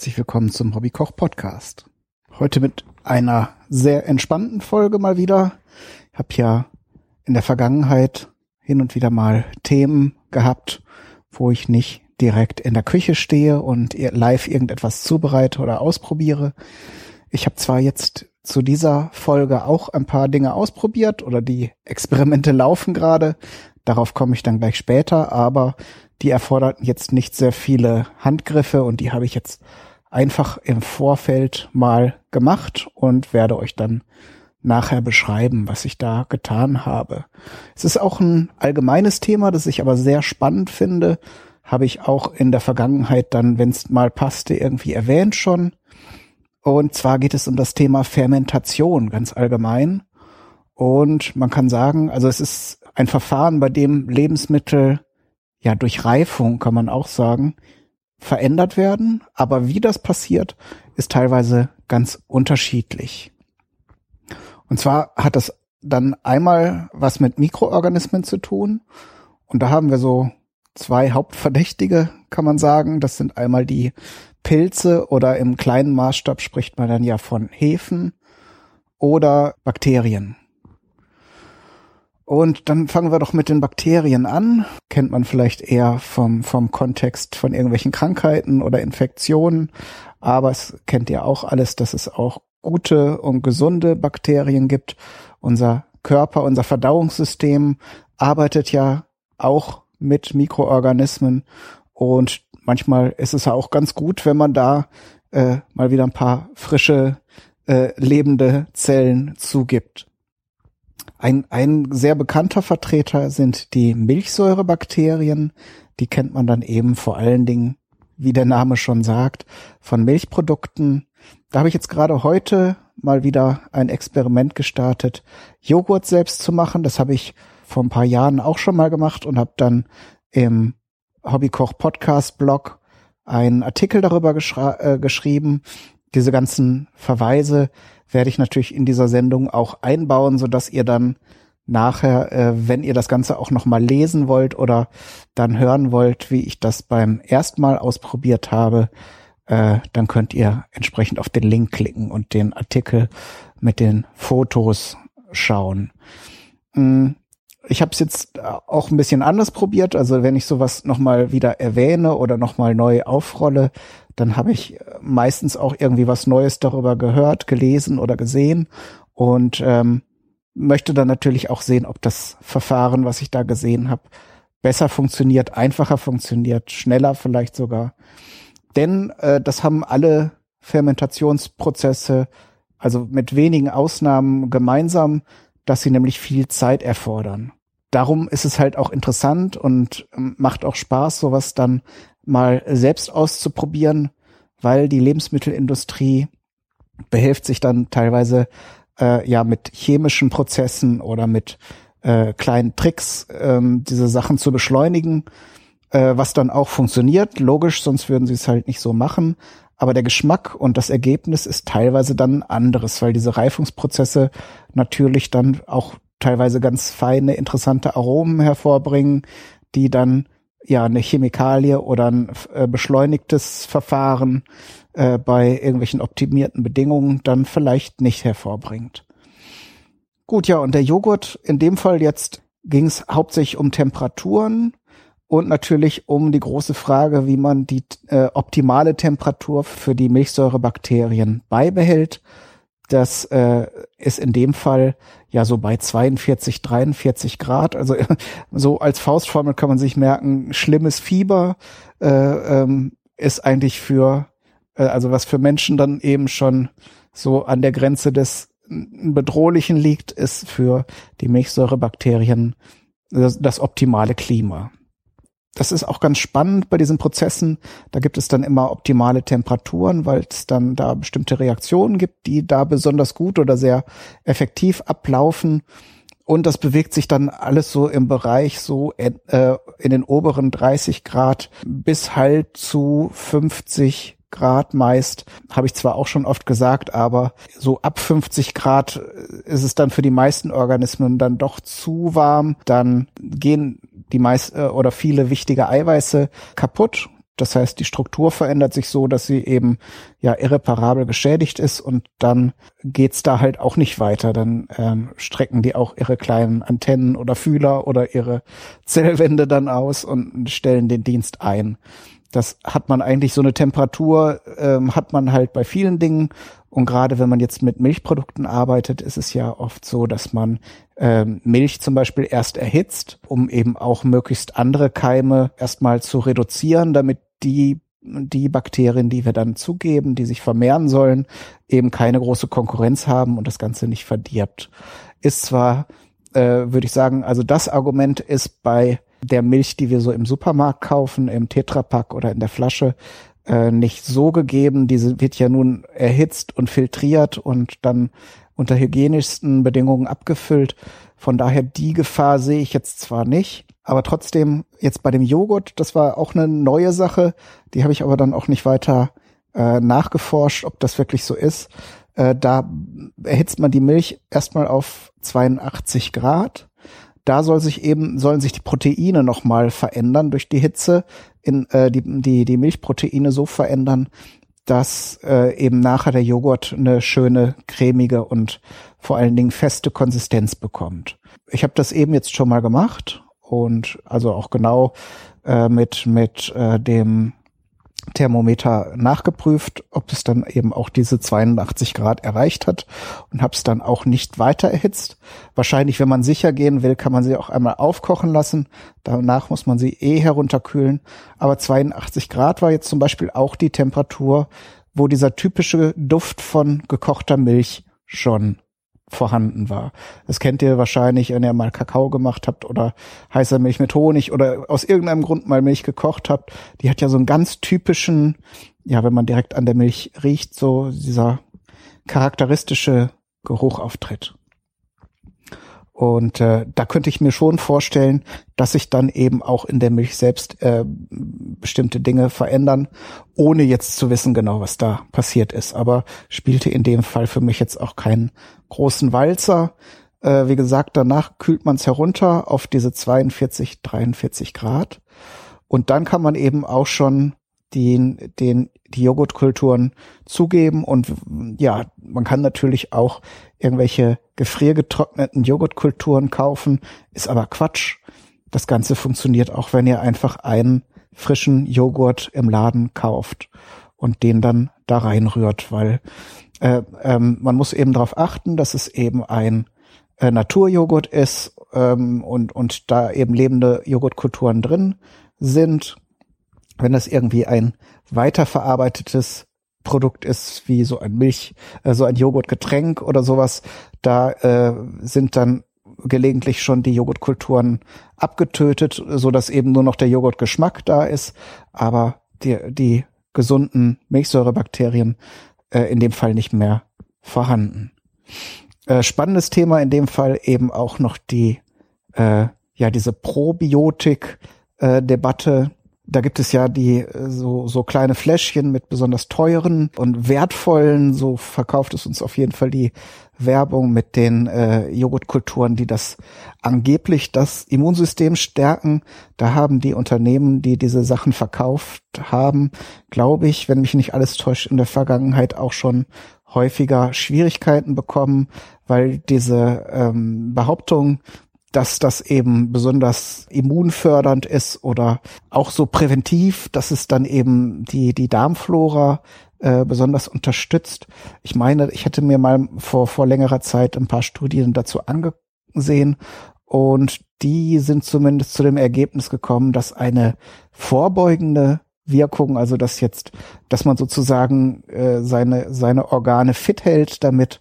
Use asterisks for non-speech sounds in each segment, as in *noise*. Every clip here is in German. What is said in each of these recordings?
herzlich willkommen zum Hobbykoch Podcast. Heute mit einer sehr entspannten Folge mal wieder. Ich habe ja in der Vergangenheit hin und wieder mal Themen gehabt, wo ich nicht direkt in der Küche stehe und live irgendetwas zubereite oder ausprobiere. Ich habe zwar jetzt zu dieser Folge auch ein paar Dinge ausprobiert oder die Experimente laufen gerade. Darauf komme ich dann gleich später, aber die erforderten jetzt nicht sehr viele Handgriffe und die habe ich jetzt einfach im Vorfeld mal gemacht und werde euch dann nachher beschreiben, was ich da getan habe. Es ist auch ein allgemeines Thema, das ich aber sehr spannend finde. Habe ich auch in der Vergangenheit dann, wenn es mal passte, irgendwie erwähnt schon. Und zwar geht es um das Thema Fermentation ganz allgemein. Und man kann sagen, also es ist ein Verfahren, bei dem Lebensmittel ja durch Reifung, kann man auch sagen, verändert werden. Aber wie das passiert, ist teilweise ganz unterschiedlich. Und zwar hat das dann einmal was mit Mikroorganismen zu tun. Und da haben wir so zwei Hauptverdächtige, kann man sagen. Das sind einmal die Pilze oder im kleinen Maßstab spricht man dann ja von Hefen oder Bakterien. Und dann fangen wir doch mit den Bakterien an. Kennt man vielleicht eher vom, vom Kontext von irgendwelchen Krankheiten oder Infektionen. Aber es kennt ihr auch alles, dass es auch gute und gesunde Bakterien gibt. Unser Körper, unser Verdauungssystem arbeitet ja auch mit Mikroorganismen und manchmal ist es ja auch ganz gut, wenn man da äh, mal wieder ein paar frische äh, lebende Zellen zugibt. Ein, ein sehr bekannter Vertreter sind die Milchsäurebakterien. Die kennt man dann eben vor allen Dingen, wie der Name schon sagt, von Milchprodukten. Da habe ich jetzt gerade heute mal wieder ein Experiment gestartet, Joghurt selbst zu machen. Das habe ich vor ein paar Jahren auch schon mal gemacht und habe dann im Hobbykoch Podcast Blog einen Artikel darüber äh, geschrieben. Diese ganzen Verweise werde ich natürlich in dieser Sendung auch einbauen, so dass ihr dann nachher, äh, wenn ihr das Ganze auch noch mal lesen wollt oder dann hören wollt, wie ich das beim ersten Mal ausprobiert habe, äh, dann könnt ihr entsprechend auf den Link klicken und den Artikel mit den Fotos schauen. Mm, ich habe es jetzt äh, auch ein bisschen anders probiert. Also wenn ich sowas nochmal wieder erwähne oder nochmal neu aufrolle, dann habe ich meistens auch irgendwie was Neues darüber gehört, gelesen oder gesehen und ähm, möchte dann natürlich auch sehen, ob das Verfahren, was ich da gesehen habe, besser funktioniert, einfacher funktioniert, schneller vielleicht sogar. Denn äh, das haben alle Fermentationsprozesse, also mit wenigen Ausnahmen gemeinsam, dass sie nämlich viel Zeit erfordern. Darum ist es halt auch interessant und ähm, macht auch Spaß, sowas dann mal selbst auszuprobieren, weil die Lebensmittelindustrie behelft sich dann teilweise äh, ja mit chemischen Prozessen oder mit äh, kleinen Tricks, ähm, diese Sachen zu beschleunigen, äh, was dann auch funktioniert. Logisch, sonst würden sie es halt nicht so machen. Aber der Geschmack und das Ergebnis ist teilweise dann anderes, weil diese Reifungsprozesse natürlich dann auch teilweise ganz feine, interessante Aromen hervorbringen, die dann ja eine Chemikalie oder ein äh, beschleunigtes Verfahren äh, bei irgendwelchen optimierten Bedingungen dann vielleicht nicht hervorbringt. Gut, ja, und der Joghurt, in dem Fall jetzt ging es hauptsächlich um Temperaturen und natürlich um die große Frage, wie man die äh, optimale Temperatur für die Milchsäurebakterien beibehält. Das äh, ist in dem Fall ja so bei 42, 43 Grad. Also *laughs* so als Faustformel kann man sich merken, schlimmes Fieber äh, ähm, ist eigentlich für, äh, also was für Menschen dann eben schon so an der Grenze des Bedrohlichen liegt, ist für die Milchsäurebakterien das, das optimale Klima das ist auch ganz spannend bei diesen Prozessen. Da gibt es dann immer optimale Temperaturen, weil es dann da bestimmte Reaktionen gibt, die da besonders gut oder sehr effektiv ablaufen. Und das bewegt sich dann alles so im Bereich so in, äh, in den oberen 30 Grad bis halt zu 50 Grad meist, habe ich zwar auch schon oft gesagt, aber so ab 50 Grad ist es dann für die meisten Organismen dann doch zu warm. Dann gehen die meist äh, oder viele wichtige Eiweiße kaputt. Das heißt, die Struktur verändert sich so, dass sie eben ja irreparabel geschädigt ist und dann geht's da halt auch nicht weiter. Dann ähm, strecken die auch ihre kleinen Antennen oder Fühler oder ihre Zellwände dann aus und stellen den Dienst ein. Das hat man eigentlich so eine Temperatur, ähm, hat man halt bei vielen Dingen. Und gerade wenn man jetzt mit Milchprodukten arbeitet, ist es ja oft so, dass man ähm, Milch zum Beispiel erst erhitzt, um eben auch möglichst andere Keime erstmal zu reduzieren, damit die die Bakterien, die wir dann zugeben, die sich vermehren sollen, eben keine große Konkurrenz haben und das Ganze nicht verdirbt. Ist zwar, äh, würde ich sagen, also das Argument ist bei der Milch, die wir so im Supermarkt kaufen, im Tetrapack oder in der Flasche, äh, nicht so gegeben. Diese wird ja nun erhitzt und filtriert und dann unter hygienischsten Bedingungen abgefüllt. Von daher die Gefahr sehe ich jetzt zwar nicht, aber trotzdem jetzt bei dem Joghurt, das war auch eine neue Sache. Die habe ich aber dann auch nicht weiter äh, nachgeforscht, ob das wirklich so ist. Äh, da erhitzt man die Milch erstmal auf 82 Grad. Da soll sich eben sollen sich die Proteine noch mal verändern durch die Hitze, in äh, die die die Milchproteine so verändern, dass äh, eben nachher der Joghurt eine schöne cremige und vor allen Dingen feste Konsistenz bekommt. Ich habe das eben jetzt schon mal gemacht und also auch genau äh, mit mit äh, dem Thermometer nachgeprüft, ob es dann eben auch diese 82 Grad erreicht hat und habe es dann auch nicht weiter erhitzt. Wahrscheinlich, wenn man sicher gehen will, kann man sie auch einmal aufkochen lassen. Danach muss man sie eh herunterkühlen. Aber 82 Grad war jetzt zum Beispiel auch die Temperatur, wo dieser typische Duft von gekochter Milch schon vorhanden war. Das kennt ihr wahrscheinlich, wenn ihr mal Kakao gemacht habt oder heißer Milch mit Honig oder aus irgendeinem Grund mal Milch gekocht habt. Die hat ja so einen ganz typischen, ja, wenn man direkt an der Milch riecht, so dieser charakteristische Geruch auftritt. Und äh, da könnte ich mir schon vorstellen, dass sich dann eben auch in der Milch selbst äh, bestimmte Dinge verändern, ohne jetzt zu wissen genau, was da passiert ist. Aber spielte in dem Fall für mich jetzt auch keinen großen Walzer. Äh, wie gesagt, danach kühlt man es herunter auf diese 42, 43 Grad. Und dann kann man eben auch schon den, den, die Joghurtkulturen zugeben. Und ja, man kann natürlich auch irgendwelche gefriergetrockneten Joghurtkulturen kaufen, ist aber Quatsch. Das Ganze funktioniert auch, wenn ihr einfach einen frischen Joghurt im Laden kauft und den dann da reinrührt, weil äh, ähm, man muss eben darauf achten, dass es eben ein äh, Naturjoghurt ist ähm, und, und da eben lebende Joghurtkulturen drin sind wenn das irgendwie ein weiterverarbeitetes Produkt ist, wie so ein Milch, äh, so ein Joghurtgetränk oder sowas, da äh, sind dann gelegentlich schon die Joghurtkulturen abgetötet, so dass eben nur noch der Joghurtgeschmack da ist, aber die, die gesunden Milchsäurebakterien äh, in dem Fall nicht mehr vorhanden. Äh, spannendes Thema in dem Fall eben auch noch die, äh, ja, diese Probiotik-Debatte, da gibt es ja die äh, so, so kleine Fläschchen mit besonders teuren und wertvollen, so verkauft es uns auf jeden Fall die Werbung mit den äh, Joghurtkulturen, die das angeblich das Immunsystem stärken. Da haben die Unternehmen, die diese Sachen verkauft haben, glaube ich, wenn mich nicht alles täuscht, in der Vergangenheit auch schon häufiger Schwierigkeiten bekommen, weil diese ähm, Behauptung, dass das eben besonders immunfördernd ist oder auch so präventiv, dass es dann eben die, die Darmflora äh, besonders unterstützt. Ich meine, ich hätte mir mal vor, vor längerer Zeit ein paar Studien dazu angesehen und die sind zumindest zu dem Ergebnis gekommen, dass eine vorbeugende Wirkung, also dass jetzt, dass man sozusagen äh, seine seine Organe fit hält, damit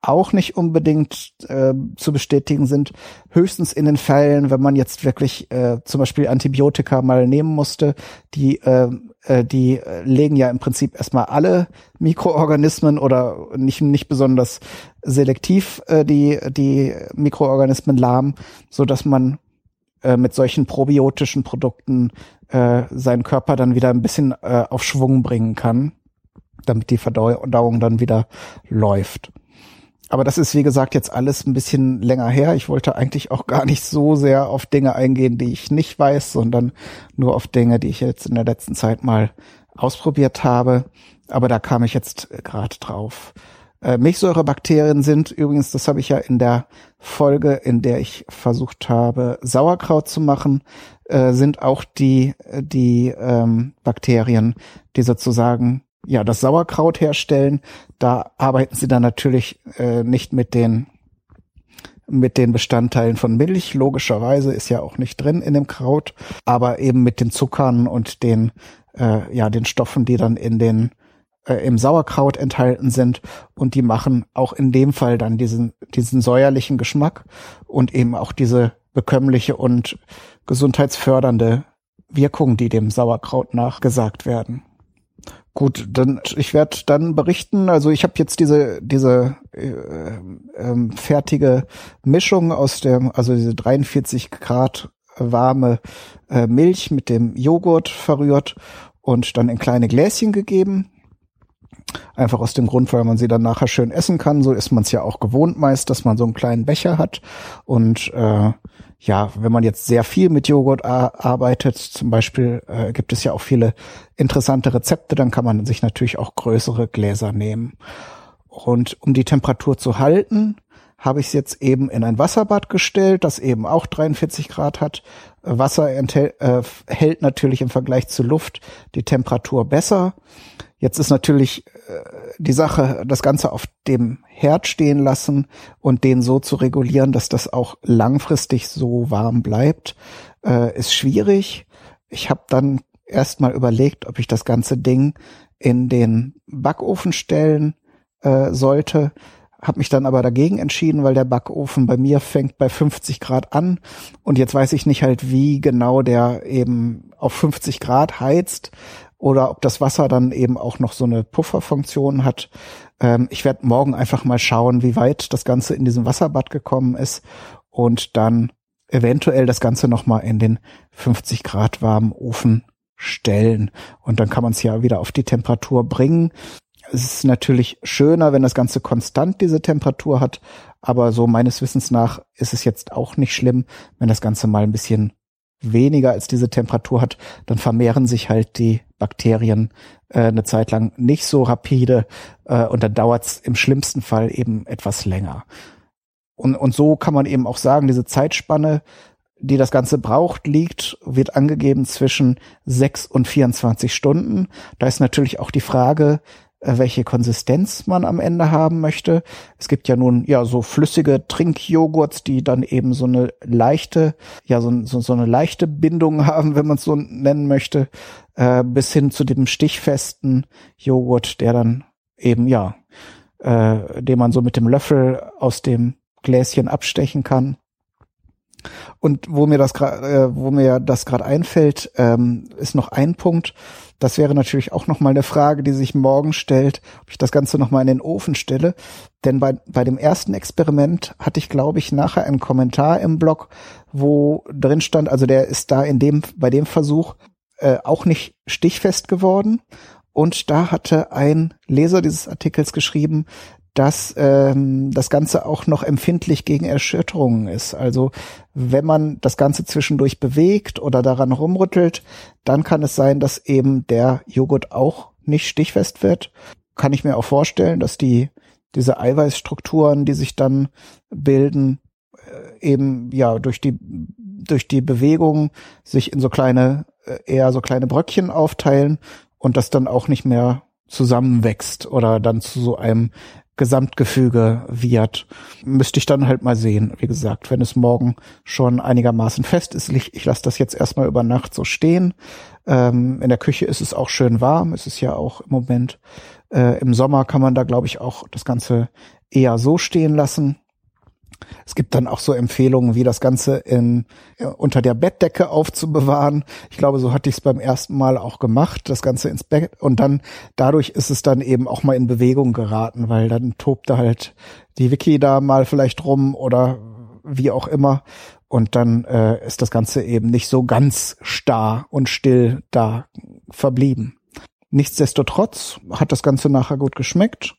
auch nicht unbedingt äh, zu bestätigen sind. Höchstens in den Fällen, wenn man jetzt wirklich äh, zum Beispiel Antibiotika mal nehmen musste, die äh, äh, die legen ja im Prinzip erstmal alle Mikroorganismen oder nicht nicht besonders selektiv äh, die die Mikroorganismen lahm, so dass man äh, mit solchen probiotischen Produkten äh, seinen Körper dann wieder ein bisschen äh, auf Schwung bringen kann, damit die Verdauung dann wieder läuft. Aber das ist, wie gesagt, jetzt alles ein bisschen länger her. Ich wollte eigentlich auch gar nicht so sehr auf Dinge eingehen, die ich nicht weiß, sondern nur auf Dinge, die ich jetzt in der letzten Zeit mal ausprobiert habe. Aber da kam ich jetzt gerade drauf. Äh, Milchsäurebakterien sind übrigens, das habe ich ja in der Folge, in der ich versucht habe, Sauerkraut zu machen, äh, sind auch die, die ähm, Bakterien, die sozusagen ja das Sauerkraut herstellen. Da arbeiten sie dann natürlich äh, nicht mit den mit den Bestandteilen von Milch. Logischerweise ist ja auch nicht drin in dem Kraut, aber eben mit den Zuckern und den äh, ja den Stoffen, die dann in den äh, im Sauerkraut enthalten sind und die machen auch in dem Fall dann diesen, diesen säuerlichen Geschmack und eben auch diese bekömmliche und gesundheitsfördernde Wirkung, die dem Sauerkraut nachgesagt werden. Gut, dann ich werde dann berichten. Also ich habe jetzt diese diese äh, ähm, fertige Mischung aus dem, also diese 43 Grad warme äh, Milch mit dem Joghurt verrührt und dann in kleine Gläschen gegeben. Einfach aus dem Grund, weil man sie dann nachher schön essen kann. So ist man es ja auch gewohnt meist, dass man so einen kleinen Becher hat. Und äh, ja, wenn man jetzt sehr viel mit Joghurt arbeitet, zum Beispiel äh, gibt es ja auch viele interessante Rezepte, dann kann man sich natürlich auch größere Gläser nehmen. Und um die Temperatur zu halten, habe ich es jetzt eben in ein Wasserbad gestellt, das eben auch 43 Grad hat. Wasser enthält, äh, hält natürlich im Vergleich zu Luft die Temperatur besser. Jetzt ist natürlich äh, die Sache, das Ganze auf dem Herd stehen lassen und den so zu regulieren, dass das auch langfristig so warm bleibt, äh, ist schwierig. Ich habe dann erstmal überlegt, ob ich das ganze Ding in den Backofen stellen äh, sollte. Habe mich dann aber dagegen entschieden, weil der Backofen bei mir fängt bei 50 Grad an und jetzt weiß ich nicht halt, wie genau der eben auf 50 Grad heizt oder ob das Wasser dann eben auch noch so eine Pufferfunktion hat. Ähm, ich werde morgen einfach mal schauen, wie weit das Ganze in diesem Wasserbad gekommen ist und dann eventuell das Ganze nochmal in den 50 Grad warmen Ofen stellen. Und dann kann man es ja wieder auf die Temperatur bringen. Es ist natürlich schöner, wenn das Ganze konstant diese Temperatur hat, aber so meines Wissens nach ist es jetzt auch nicht schlimm, wenn das Ganze mal ein bisschen weniger als diese Temperatur hat, dann vermehren sich halt die Bakterien äh, eine Zeit lang nicht so rapide äh, und dann dauert es im schlimmsten Fall eben etwas länger. Und, und so kann man eben auch sagen, diese Zeitspanne, die das Ganze braucht, liegt, wird angegeben zwischen sechs und 24 Stunden. Da ist natürlich auch die Frage, welche Konsistenz man am Ende haben möchte. Es gibt ja nun ja so flüssige Trinkjoghurts, die dann eben so eine leichte, ja so, so, so eine leichte Bindung *laughs* haben, wenn man es so nennen möchte, äh, bis hin zu dem stichfesten Joghurt, der dann eben ja, äh, den man so mit dem Löffel aus dem Gläschen abstechen kann. Und wo mir das gerade, äh, wo mir das gerade einfällt, ähm, ist noch ein Punkt. Das wäre natürlich auch noch mal eine Frage, die sich morgen stellt, ob ich das Ganze noch mal in den Ofen stelle. Denn bei bei dem ersten Experiment hatte ich, glaube ich, nachher einen Kommentar im Blog, wo drin stand, also der ist da in dem bei dem Versuch äh, auch nicht stichfest geworden. Und da hatte ein Leser dieses Artikels geschrieben, dass ähm, das Ganze auch noch empfindlich gegen Erschütterungen ist. Also wenn man das Ganze zwischendurch bewegt oder daran rumrüttelt, dann kann es sein, dass eben der Joghurt auch nicht stichfest wird. Kann ich mir auch vorstellen, dass die diese Eiweißstrukturen, die sich dann bilden, äh, eben ja durch die durch die Bewegung sich in so kleine äh, eher so kleine Bröckchen aufteilen und das dann auch nicht mehr zusammenwächst oder dann zu so einem Gesamtgefüge wird. Müsste ich dann halt mal sehen. Wie gesagt, wenn es morgen schon einigermaßen fest ist, ich, ich lasse das jetzt erstmal über Nacht so stehen. Ähm, in der Küche ist es auch schön warm. Es ist ja auch im Moment äh, im Sommer kann man da, glaube ich, auch das Ganze eher so stehen lassen. Es gibt dann auch so Empfehlungen, wie das Ganze in, äh, unter der Bettdecke aufzubewahren. Ich glaube, so hatte ich es beim ersten Mal auch gemacht, das Ganze ins Bett. Und dann, dadurch ist es dann eben auch mal in Bewegung geraten, weil dann tobte halt die Wiki da mal vielleicht rum oder wie auch immer. Und dann äh, ist das Ganze eben nicht so ganz starr und still da verblieben. Nichtsdestotrotz hat das Ganze nachher gut geschmeckt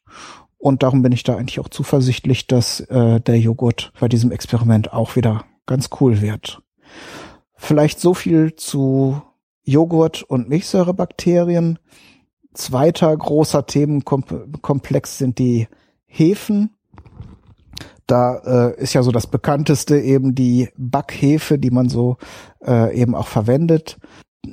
Und darum bin ich da eigentlich auch zuversichtlich, dass äh, der Joghurt bei diesem Experiment auch wieder ganz cool wird. Vielleicht so viel zu Joghurt und Milchsäurebakterien. Zweiter großer Themenkomplex sind die Hefen. Da äh, ist ja so das bekannteste eben die Backhefe, die man so äh, eben auch verwendet.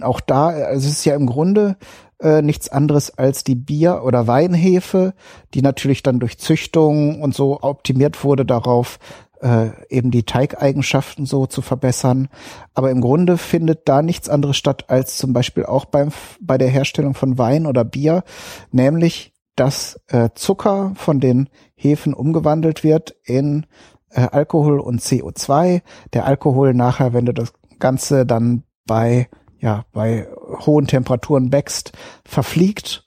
Auch da, also es ist ja im Grunde äh, nichts anderes als die Bier- oder Weinhefe, die natürlich dann durch Züchtung und so optimiert wurde darauf, äh, eben die Teigeigenschaften so zu verbessern. Aber im Grunde findet da nichts anderes statt als zum Beispiel auch beim, bei der Herstellung von Wein oder Bier, nämlich dass äh, Zucker von den Hefen umgewandelt wird in äh, Alkohol und CO2. Der Alkohol nachher, wenn du das Ganze dann bei ja, bei hohen Temperaturen wächst, verfliegt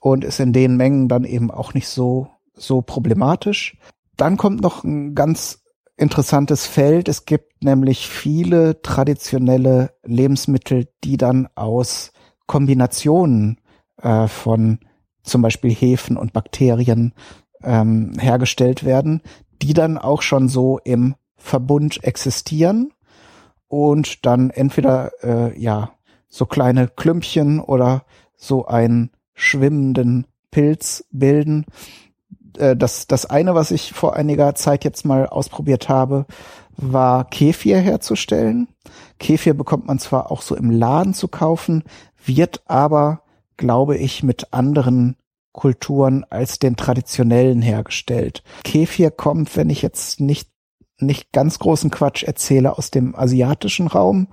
und ist in den Mengen dann eben auch nicht so, so problematisch. Dann kommt noch ein ganz interessantes Feld. Es gibt nämlich viele traditionelle Lebensmittel, die dann aus Kombinationen äh, von zum Beispiel Hefen und Bakterien ähm, hergestellt werden, die dann auch schon so im Verbund existieren und dann entweder äh, ja so kleine Klümpchen oder so einen schwimmenden Pilz bilden. Äh, das, das eine, was ich vor einiger Zeit jetzt mal ausprobiert habe, war Kefir herzustellen. Kefir bekommt man zwar auch so im Laden zu kaufen, wird aber, glaube ich, mit anderen Kulturen als den traditionellen hergestellt. Kefir kommt, wenn ich jetzt nicht nicht ganz großen Quatsch erzähle, aus dem asiatischen Raum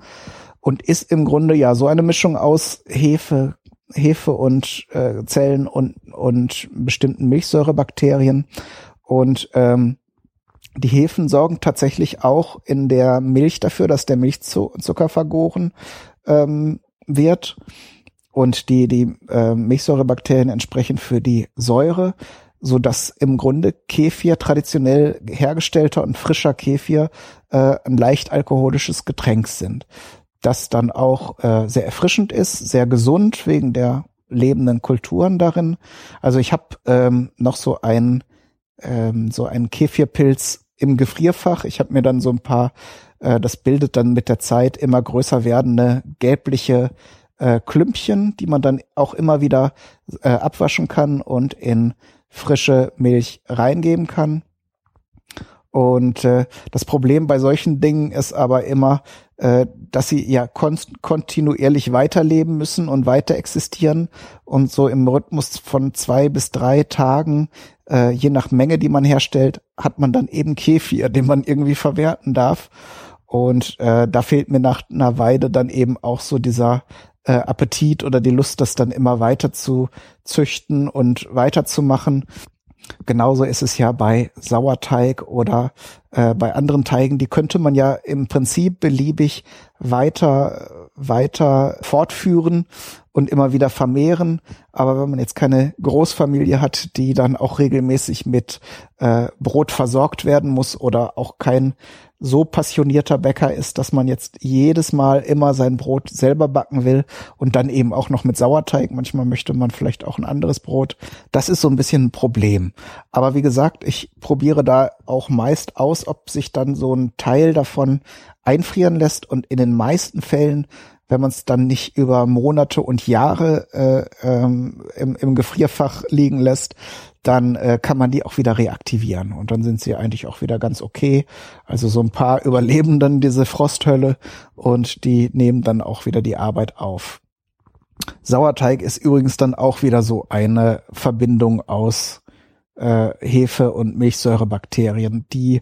und ist im Grunde ja so eine Mischung aus Hefe, Hefe und äh, Zellen und, und bestimmten Milchsäurebakterien. Und ähm, die Hefen sorgen tatsächlich auch in der Milch dafür, dass der Milchzucker vergoren ähm, wird und die, die äh, Milchsäurebakterien entsprechend für die Säure so dass im Grunde Kefir traditionell hergestellter und frischer Kefir äh, ein leicht alkoholisches Getränk sind. Das dann auch äh, sehr erfrischend ist, sehr gesund wegen der lebenden Kulturen darin. Also ich habe ähm, noch so ein ähm, so einen Kefirpilz im Gefrierfach. Ich habe mir dann so ein paar, äh, das bildet dann mit der Zeit immer größer werdende gelbliche äh, Klümpchen, die man dann auch immer wieder äh, abwaschen kann und in frische Milch reingeben kann. Und äh, das Problem bei solchen Dingen ist aber immer, äh, dass sie ja kon kontinuierlich weiterleben müssen und weiter existieren und so im Rhythmus von zwei bis drei Tagen, äh, je nach Menge, die man herstellt, hat man dann eben Kefir, den man irgendwie verwerten darf. Und äh, da fehlt mir nach einer Weide dann eben auch so dieser äh, Appetit oder die Lust, das dann immer weiter zu züchten und weiterzumachen. Genauso ist es ja bei Sauerteig oder äh, bei anderen Teigen. Die könnte man ja im Prinzip beliebig weiter, weiter fortführen und immer wieder vermehren. Aber wenn man jetzt keine Großfamilie hat, die dann auch regelmäßig mit äh, Brot versorgt werden muss oder auch kein so passionierter Bäcker ist, dass man jetzt jedes Mal immer sein Brot selber backen will und dann eben auch noch mit Sauerteig. Manchmal möchte man vielleicht auch ein anderes Brot. Das ist so ein bisschen ein Problem. Aber wie gesagt, ich probiere da auch meist aus, ob sich dann so ein Teil davon einfrieren lässt und in den meisten Fällen wenn man es dann nicht über Monate und Jahre äh, ähm, im, im Gefrierfach liegen lässt, dann äh, kann man die auch wieder reaktivieren und dann sind sie eigentlich auch wieder ganz okay. Also so ein paar *laughs* überleben dann diese Frosthölle und die nehmen dann auch wieder die Arbeit auf. Sauerteig ist übrigens dann auch wieder so eine Verbindung aus äh, Hefe und Milchsäurebakterien, die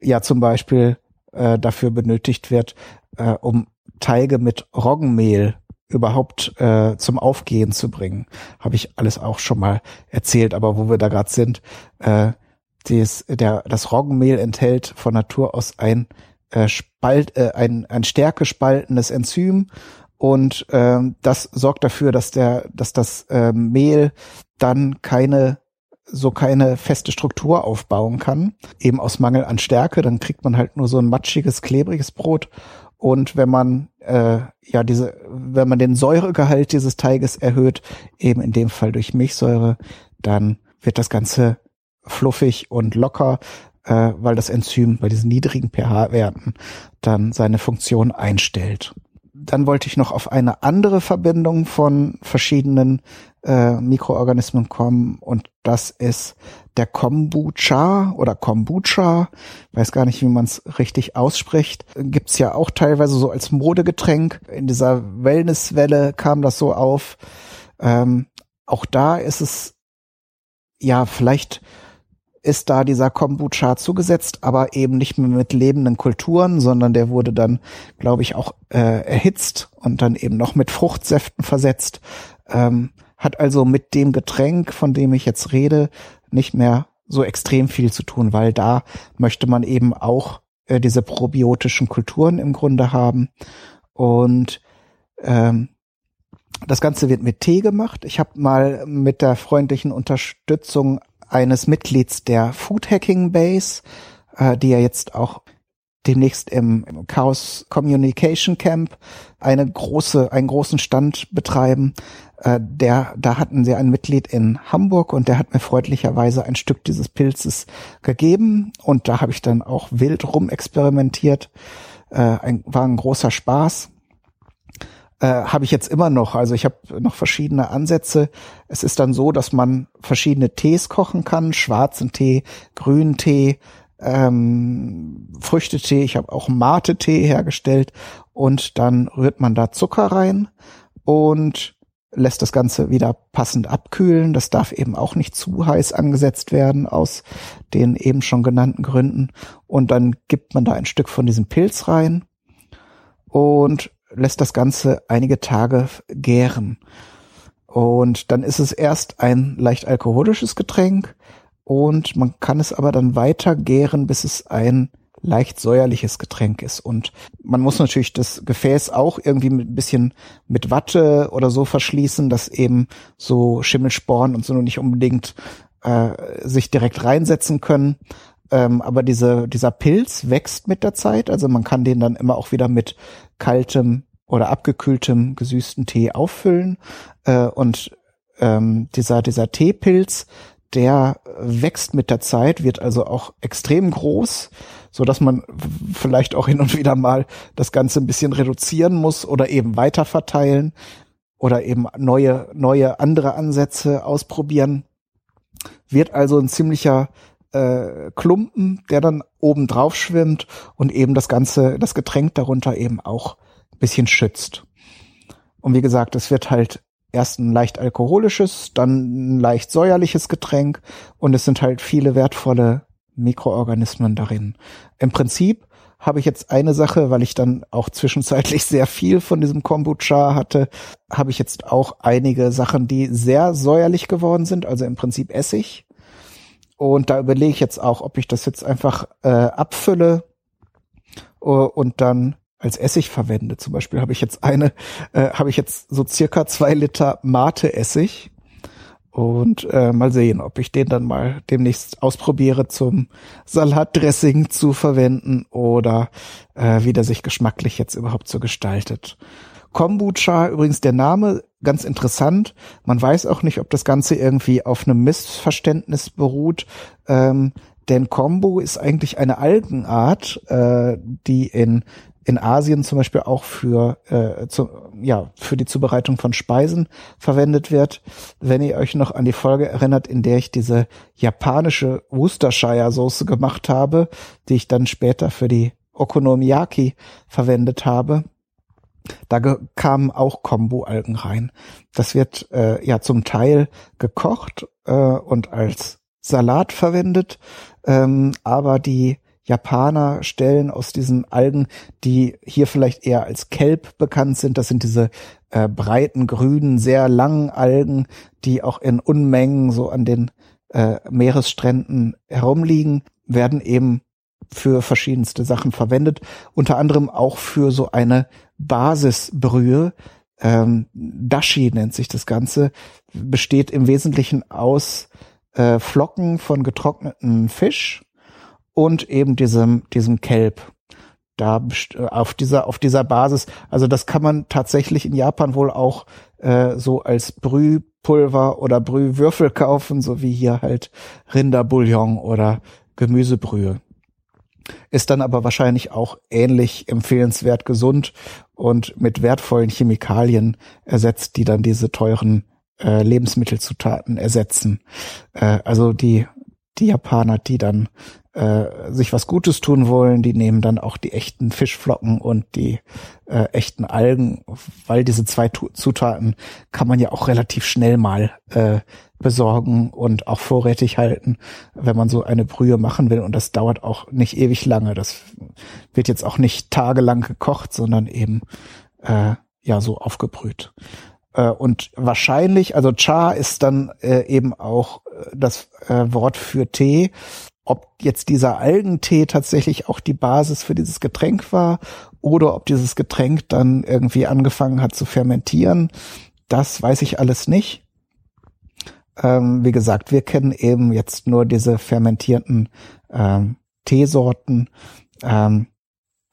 ja zum Beispiel äh, dafür benötigt wird, äh, um Teige mit Roggenmehl überhaupt äh, zum Aufgehen zu bringen. Habe ich alles auch schon mal erzählt, aber wo wir da gerade sind, äh, dies, der, das Roggenmehl enthält von Natur aus ein äh, Spalt, äh, ein, ein stärke spaltendes Enzym und äh, das sorgt dafür, dass der, dass das äh, Mehl dann keine so keine feste Struktur aufbauen kann, eben aus Mangel an Stärke, dann kriegt man halt nur so ein matschiges, klebriges Brot und wenn man äh, ja diese, wenn man den Säuregehalt dieses Teiges erhöht, eben in dem Fall durch Milchsäure, dann wird das Ganze fluffig und locker, äh, weil das Enzym bei diesen niedrigen pH-Werten dann seine Funktion einstellt. Dann wollte ich noch auf eine andere Verbindung von verschiedenen äh, Mikroorganismen kommen und das ist der Kombucha oder Kombucha, weiß gar nicht, wie man es richtig ausspricht, gibt's ja auch teilweise so als Modegetränk. In dieser Wellnesswelle kam das so auf. Ähm, auch da ist es ja vielleicht ist da dieser Kombucha zugesetzt, aber eben nicht mehr mit lebenden Kulturen, sondern der wurde dann, glaube ich, auch äh, erhitzt und dann eben noch mit Fruchtsäften versetzt. Ähm, hat also mit dem Getränk, von dem ich jetzt rede, nicht mehr so extrem viel zu tun, weil da möchte man eben auch äh, diese probiotischen Kulturen im Grunde haben. Und ähm, das Ganze wird mit Tee gemacht. Ich habe mal mit der freundlichen Unterstützung eines Mitglieds der Food Hacking Base, äh, die ja jetzt auch demnächst im, Chaos Communication Camp eine große, einen großen Stand betreiben. Äh, der, da hatten sie ein Mitglied in Hamburg und der hat mir freundlicherweise ein Stück dieses Pilzes gegeben und da habe ich dann auch wild rum experimentiert. Äh, ein, war ein großer Spaß äh, habe ich jetzt immer noch. Also ich habe noch verschiedene Ansätze. Es ist dann so, dass man verschiedene Tees kochen kann, schwarzen Tee, grünen Tee, ähm, Früchtetee. Ich habe auch Mate-Tee hergestellt und dann rührt man da Zucker rein und lässt das Ganze wieder passend abkühlen. Das darf eben auch nicht zu heiß angesetzt werden aus den eben schon genannten Gründen. Und dann gibt man da ein Stück von diesem Pilz rein und lässt das Ganze einige Tage gären. Und dann ist es erst ein leicht alkoholisches Getränk und man kann es aber dann weiter gären, bis es ein leicht säuerliches Getränk ist. Und man muss natürlich das Gefäß auch irgendwie mit ein bisschen mit Watte oder so verschließen, dass eben so Schimmelsporen und so nicht unbedingt äh, sich direkt reinsetzen können. Ähm, aber diese, dieser Pilz wächst mit der Zeit. Also man kann den dann immer auch wieder mit kaltem oder abgekühltem gesüßten Tee auffüllen. Äh, und ähm, dieser, dieser Teepilz, der wächst mit der Zeit, wird also auch extrem groß, so dass man vielleicht auch hin und wieder mal das Ganze ein bisschen reduzieren muss oder eben weiter verteilen oder eben neue, neue andere Ansätze ausprobieren. Wird also ein ziemlicher äh, Klumpen, der dann oben drauf schwimmt und eben das ganze, das Getränk darunter eben auch bisschen schützt. Und wie gesagt, es wird halt erst ein leicht alkoholisches, dann ein leicht säuerliches Getränk und es sind halt viele wertvolle Mikroorganismen darin. Im Prinzip habe ich jetzt eine Sache, weil ich dann auch zwischenzeitlich *laughs* sehr viel von diesem Kombucha hatte, habe ich jetzt auch einige Sachen, die sehr säuerlich geworden sind, also im Prinzip Essig. Und da überlege ich jetzt auch, ob ich das jetzt einfach äh, abfülle uh, und dann als Essig verwende. Zum Beispiel habe ich jetzt eine, äh, habe ich jetzt so circa zwei Liter Mate-Essig und äh, mal sehen, ob ich den dann mal demnächst ausprobiere zum Salatdressing zu verwenden oder äh, wie der sich geschmacklich jetzt überhaupt so gestaltet. Kombucha, übrigens der Name, ganz interessant. Man weiß auch nicht, ob das Ganze irgendwie auf einem Missverständnis beruht. Ähm, denn Kombu ist eigentlich eine Algenart, äh, die in in Asien zum Beispiel auch für, äh, zu, ja, für die Zubereitung von Speisen verwendet wird. Wenn ihr euch noch an die Folge erinnert, in der ich diese japanische Worcestershire Soße gemacht habe, die ich dann später für die Okonomiyaki verwendet habe, da kamen auch Kombu-Algen rein. Das wird äh, ja zum Teil gekocht äh, und als Salat verwendet, ähm, aber die Japaner stellen aus diesen Algen, die hier vielleicht eher als Kelp bekannt sind. Das sind diese äh, breiten, grünen, sehr langen Algen, die auch in Unmengen so an den äh, Meeresstränden herumliegen, werden eben für verschiedenste Sachen verwendet, unter anderem auch für so eine Basisbrühe. Ähm, Dashi nennt sich das Ganze, besteht im Wesentlichen aus äh, Flocken von getrockneten Fisch und eben diesem, diesem Kelb. da auf dieser auf dieser Basis, also das kann man tatsächlich in Japan wohl auch äh, so als Brühpulver oder Brühwürfel kaufen, so wie hier halt Rinderbouillon oder Gemüsebrühe. Ist dann aber wahrscheinlich auch ähnlich empfehlenswert gesund und mit wertvollen Chemikalien ersetzt, die dann diese teuren äh, Lebensmittelzutaten ersetzen. Äh, also die die Japaner, die dann äh, sich was Gutes tun wollen, die nehmen dann auch die echten Fischflocken und die äh, echten Algen, weil diese zwei Zutaten kann man ja auch relativ schnell mal äh, besorgen und auch vorrätig halten, wenn man so eine Brühe machen will. Und das dauert auch nicht ewig lange. Das wird jetzt auch nicht tagelang gekocht, sondern eben äh, ja so aufgebrüht. Äh, und wahrscheinlich, also Cha ist dann äh, eben auch äh, das äh, Wort für Tee ob jetzt dieser Algentee tatsächlich auch die Basis für dieses Getränk war oder ob dieses Getränk dann irgendwie angefangen hat zu fermentieren, das weiß ich alles nicht. Ähm, wie gesagt, wir kennen eben jetzt nur diese fermentierten ähm, Teesorten, ähm,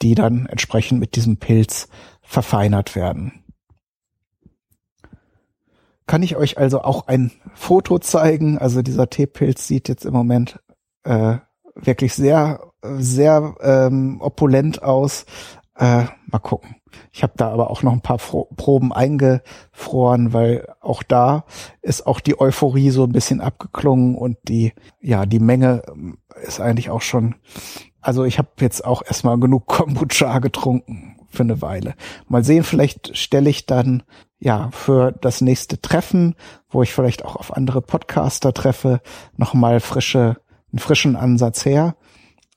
die dann entsprechend mit diesem Pilz verfeinert werden. Kann ich euch also auch ein Foto zeigen? Also dieser Teepilz sieht jetzt im Moment äh, wirklich sehr, sehr ähm, opulent aus. Äh, mal gucken. Ich habe da aber auch noch ein paar Fro Proben eingefroren, weil auch da ist auch die Euphorie so ein bisschen abgeklungen und die, ja, die Menge ist eigentlich auch schon. Also ich habe jetzt auch erstmal genug *laughs* Kombucha getrunken für eine Weile. Mal sehen, vielleicht stelle ich dann ja für das nächste Treffen, wo ich vielleicht auch auf andere Podcaster treffe, nochmal frische einen frischen Ansatz her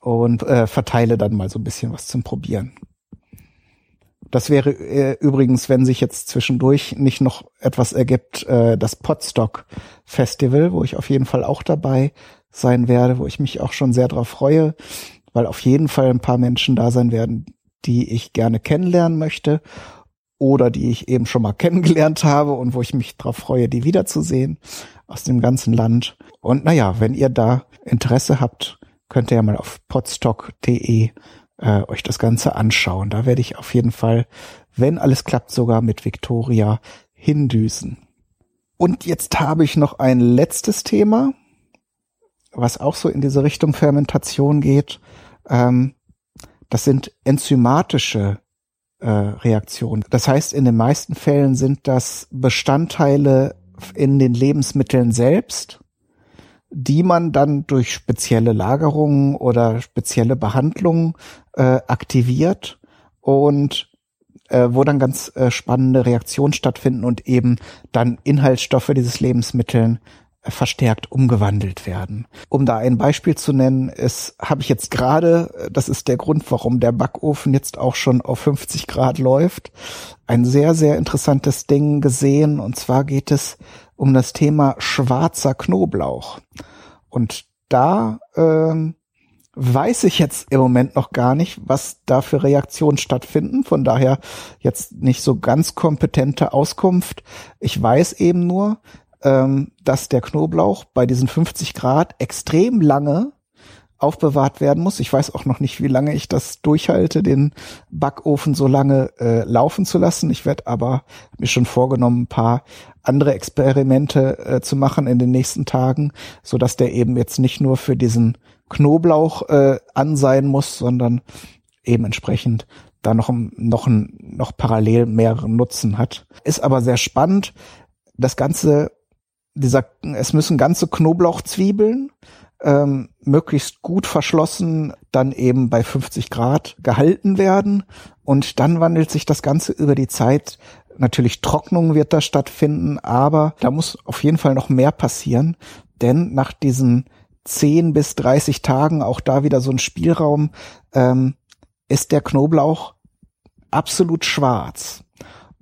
und äh, verteile dann mal so ein bisschen was zum Probieren. Das wäre äh, übrigens, wenn sich jetzt zwischendurch nicht noch etwas ergibt, äh, das Podstock Festival, wo ich auf jeden Fall auch dabei sein werde, wo ich mich auch schon sehr drauf freue, weil auf jeden Fall ein paar Menschen da sein werden, die ich gerne kennenlernen möchte oder die ich eben schon mal *laughs* kennengelernt habe und wo ich mich drauf freue, die wiederzusehen aus dem ganzen Land. Und naja, wenn ihr da Interesse habt, könnt ihr ja mal auf podstock.de äh, euch das Ganze anschauen. Da werde ich auf jeden Fall, wenn alles klappt, sogar mit Victoria hindüsen. Und jetzt habe ich noch ein letztes Thema, was auch so in diese Richtung Fermentation geht. Ähm, das sind enzymatische äh, Reaktionen. Das heißt, in den meisten Fällen sind das Bestandteile in den Lebensmitteln selbst, die man dann durch spezielle Lagerungen oder spezielle Behandlungen äh, aktiviert und äh, wo dann ganz äh, spannende Reaktionen stattfinden und eben dann Inhaltsstoffe dieses Lebensmitteln äh, verstärkt umgewandelt werden. Um da ein Beispiel zu nennen, ist, habe ich jetzt gerade, äh, das ist der Grund, warum der Backofen jetzt auch schon auf 50 Grad läuft, ein sehr, sehr interessantes Ding gesehen. Und zwar geht es um das Thema schwarzer Knoblauch. Und da ähm, weiß ich jetzt im Moment noch gar nicht, was da für Reaktionen stattfinden. Von daher jetzt nicht so ganz kompetente Auskunft. Ich weiß eben nur, ähm, dass der Knoblauch bei diesen 50 Grad extrem lange aufbewahrt werden muss. Ich weiß auch noch nicht, wie lange ich das durchhalte, den Backofen so lange äh, laufen zu lassen. Ich werde aber mir schon vorgenommen, ein paar andere Experimente äh, zu machen in den nächsten Tagen, so dass der eben jetzt nicht nur für diesen Knoblauch äh, an sein muss, sondern eben entsprechend da noch, noch, noch parallel mehreren Nutzen hat. Ist aber sehr spannend. Das Ganze, dieser, es müssen ganze Knoblauchzwiebeln ähm, möglichst gut verschlossen dann eben bei 50 Grad gehalten werden. Und dann wandelt sich das Ganze über die Zeit. Natürlich Trocknung wird da stattfinden, aber da muss auf jeden Fall noch mehr passieren, denn nach diesen 10 bis 30 Tagen, auch da wieder so ein Spielraum, ähm, ist der Knoblauch absolut schwarz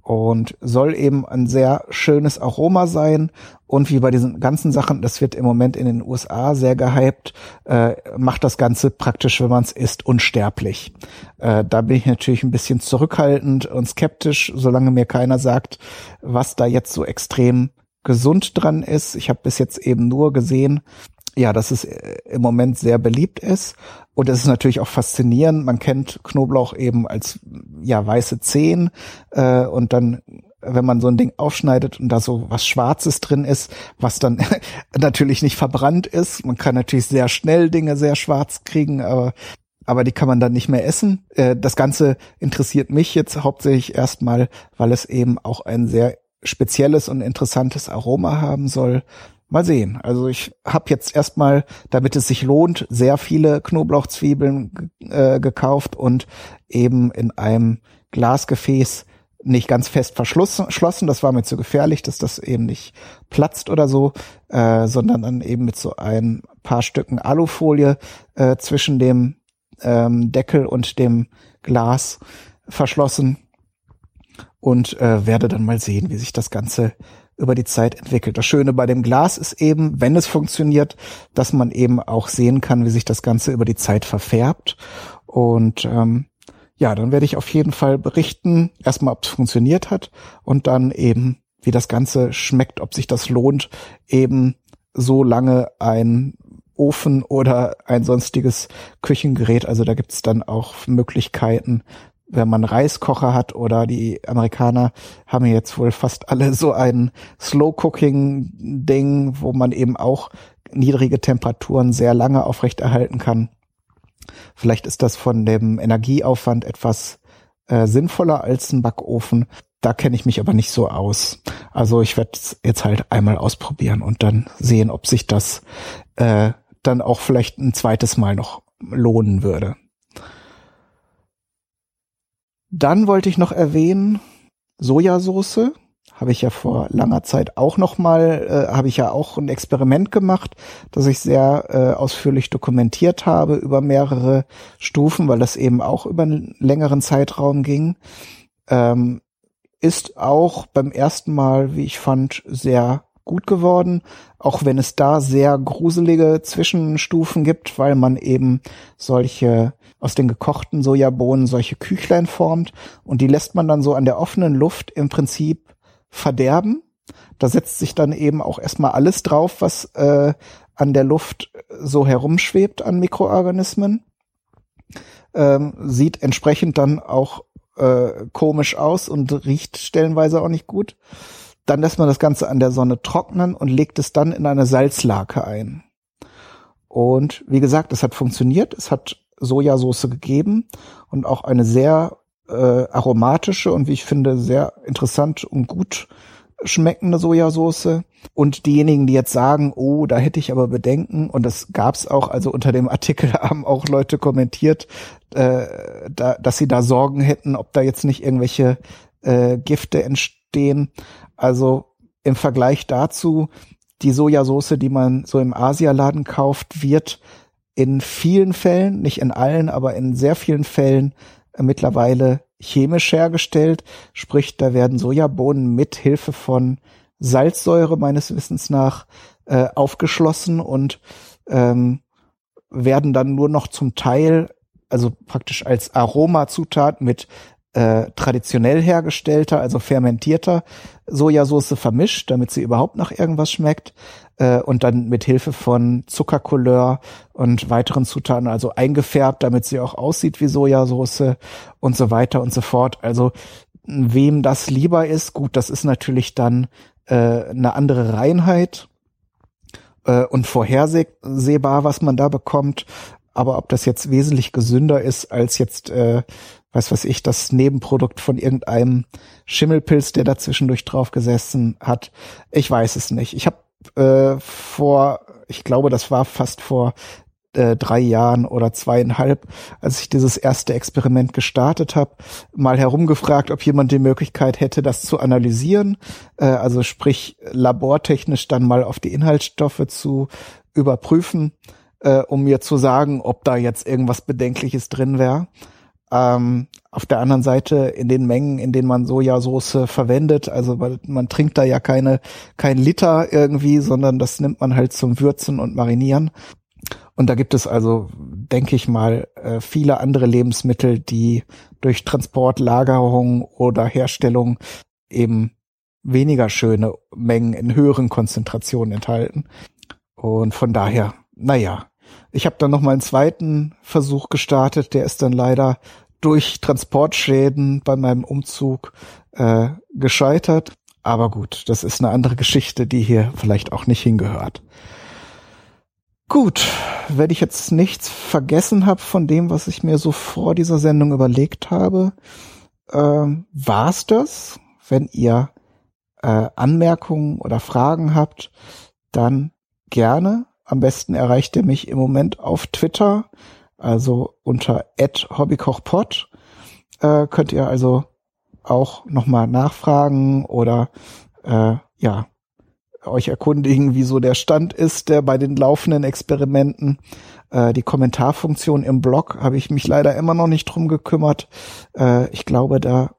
und soll eben ein sehr schönes Aroma sein. Und wie bei diesen ganzen Sachen, das wird im Moment in den USA sehr gehypt, äh, macht das Ganze praktisch, wenn man es isst, unsterblich. Äh, da bin ich natürlich ein bisschen zurückhaltend und skeptisch, solange mir keiner sagt, was da jetzt so extrem gesund dran ist. Ich habe bis jetzt eben nur gesehen, ja, dass es äh, im Moment sehr beliebt ist. Und es ist natürlich auch faszinierend. Man kennt Knoblauch eben als ja weiße Zehen äh, und dann wenn man so ein Ding aufschneidet und da so was Schwarzes drin ist, was dann *laughs* natürlich nicht verbrannt ist. Man kann natürlich sehr schnell Dinge sehr schwarz kriegen, aber aber die kann man dann nicht mehr essen. Äh, das Ganze interessiert mich jetzt hauptsächlich erstmal, weil es eben auch ein sehr spezielles und interessantes Aroma haben soll. Mal sehen. Also ich habe jetzt erstmal, damit es sich lohnt, sehr viele Knoblauchzwiebeln äh, gekauft und eben in einem Glasgefäß nicht ganz fest verschlossen. Das war mir zu gefährlich, dass das eben nicht platzt oder so, äh, sondern dann eben mit so ein paar Stücken Alufolie äh, zwischen dem ähm, Deckel und dem Glas verschlossen und äh, werde dann mal sehen, wie sich das Ganze über die Zeit entwickelt. Das Schöne bei dem Glas ist eben, wenn es funktioniert, dass man eben auch sehen kann, wie sich das Ganze über die Zeit verfärbt. Und ähm, ja, dann werde ich auf jeden Fall berichten, erstmal, ob es funktioniert hat und dann eben, wie das Ganze schmeckt, ob sich das lohnt, eben so lange ein Ofen oder ein sonstiges Küchengerät. Also da gibt's dann auch Möglichkeiten, wenn man Reiskocher hat oder die Amerikaner haben jetzt wohl fast alle *laughs* so ein Slow-Cooking-Ding, wo man eben auch niedrige Temperaturen sehr lange aufrechterhalten kann. Vielleicht ist das von dem Energieaufwand etwas äh, sinnvoller als ein Backofen. Da kenne ich mich aber nicht so aus. Also ich werde jetzt halt einmal ausprobieren und dann sehen, ob sich das äh, dann auch vielleicht ein zweites Mal noch lohnen würde. Dann wollte ich noch erwähnen, Sojasauce habe ich ja vor langer Zeit auch noch mal, äh, habe ich ja auch ein Experiment gemacht, das ich sehr äh, ausführlich dokumentiert habe über mehrere Stufen, weil das eben auch über einen längeren Zeitraum ging. Ähm, ist auch beim ersten Mal, wie ich fand, sehr gut geworden, auch wenn es da sehr gruselige Zwischenstufen gibt, weil man eben solche aus den gekochten Sojabohnen solche Küchlein formt und die lässt man dann so an der offenen Luft im Prinzip verderben. Da setzt sich dann eben auch erstmal alles drauf, was äh, an der Luft so herumschwebt an Mikroorganismen. Ähm, sieht entsprechend dann auch äh, komisch aus und riecht stellenweise auch nicht gut. Dann lässt man das Ganze an der Sonne trocknen und legt es dann in eine Salzlake ein. Und wie gesagt, es hat funktioniert. Es hat Sojasauce gegeben und auch eine sehr äh, aromatische und wie ich finde sehr interessant und gut schmeckende Sojasauce. Und diejenigen, die jetzt sagen, oh, da hätte ich aber Bedenken, und das gab's auch, also unter dem Artikel *laughs* haben auch Leute kommentiert, äh, da, dass sie da Sorgen hätten, ob da jetzt nicht irgendwelche äh, Gifte entstehen. Also im Vergleich dazu, die Sojasauce, die man so im Asialaden kauft, wird in vielen Fällen, nicht in allen, aber in sehr vielen Fällen mittlerweile chemisch hergestellt. Sprich, da werden Sojabohnen mit Hilfe von Salzsäure meines Wissens nach äh, aufgeschlossen und ähm, werden dann nur noch zum Teil, also praktisch als Aromazutat mit äh, traditionell hergestellter, also fermentierter Sojasauce vermischt, damit sie überhaupt nach irgendwas schmeckt äh, und dann mit Hilfe von Zuckercouleur und weiteren Zutaten also eingefärbt, damit sie auch aussieht wie Sojasauce und so weiter und so fort. Also wem das lieber ist, gut, das ist natürlich dann äh, eine andere Reinheit äh, und vorhersehbar, was man da bekommt. Aber ob das jetzt wesentlich gesünder ist als jetzt äh, was weiß ich, das Nebenprodukt von irgendeinem Schimmelpilz, der da zwischendurch drauf gesessen hat. Ich weiß es nicht. Ich habe äh, vor, ich glaube, das war fast vor äh, drei Jahren oder zweieinhalb, als ich dieses erste Experiment gestartet habe, mal herumgefragt, ob jemand die Möglichkeit hätte, das zu analysieren, äh, also sprich labortechnisch dann mal auf die Inhaltsstoffe zu überprüfen, äh, um mir zu sagen, ob da jetzt irgendwas Bedenkliches drin wäre. Ähm, auf der anderen Seite in den Mengen, in denen man Sojasauce verwendet, also man trinkt da ja keine kein Liter irgendwie, sondern das nimmt man halt zum Würzen und Marinieren. Und da gibt es also, denke ich mal, äh, viele andere Lebensmittel, die durch Transport, Lagerung oder Herstellung eben weniger schöne Mengen in höheren Konzentrationen enthalten. Und von daher naja, ich habe dann noch mal einen zweiten Versuch gestartet, der ist dann leider durch Transportschäden bei meinem Umzug äh, gescheitert. Aber gut, das ist eine andere Geschichte, die hier vielleicht auch nicht hingehört. Gut, wenn ich jetzt nichts vergessen habe von dem, was ich mir so vor dieser Sendung überlegt habe, ähm, war's das. Wenn ihr äh, Anmerkungen oder Fragen habt, dann gerne. Am besten erreicht ihr mich im Moment auf Twitter, also unter @hobbykochpod. Äh, könnt ihr also auch nochmal nachfragen oder äh, ja euch erkundigen, wie so der Stand ist, der bei den laufenden Experimenten. Äh, die Kommentarfunktion im Blog habe ich mich leider immer noch nicht drum gekümmert. Äh, ich glaube, da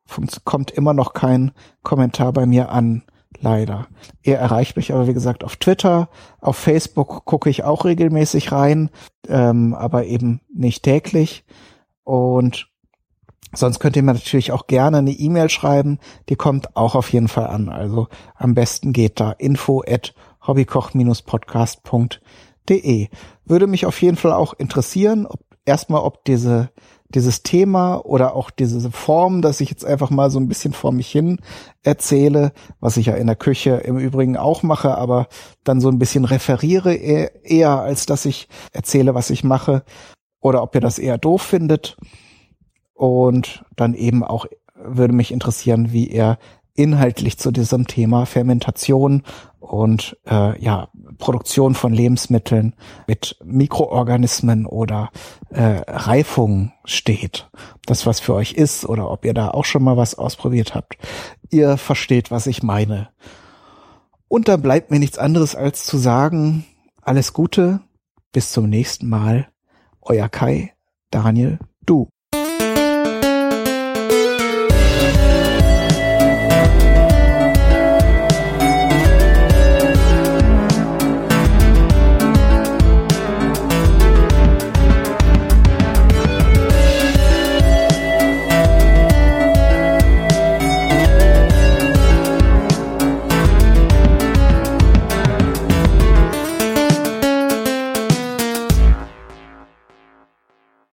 kommt immer noch kein Kommentar bei mir an. Leider. Er erreicht mich aber, wie gesagt, auf Twitter. Auf Facebook gucke ich auch regelmäßig rein, ähm, aber eben nicht täglich. Und Sonst könnt ihr mir natürlich auch gerne eine E-Mail schreiben, die kommt auch auf jeden Fall an. Also am besten geht da info at hobbykoch-podcast.de. Würde mich auf jeden Fall auch interessieren, ob erstmal ob diese dieses Thema oder auch diese Form, dass ich jetzt einfach mal so ein bisschen vor mich hin erzähle, was ich ja in der Küche im Übrigen auch mache, aber dann so ein bisschen referiere eher, eher als dass ich erzähle, was ich mache oder ob ihr das eher doof findet. Und dann eben auch würde mich interessieren, wie er inhaltlich zu diesem Thema Fermentation und äh, ja Produktion von Lebensmitteln mit Mikroorganismen oder äh, Reifung steht. Das was für euch ist oder ob ihr da auch schon mal was ausprobiert habt. Ihr versteht, was ich meine. Und dann bleibt mir nichts anderes als zu sagen, alles Gute, bis zum nächsten Mal. Euer Kai, Daniel, du.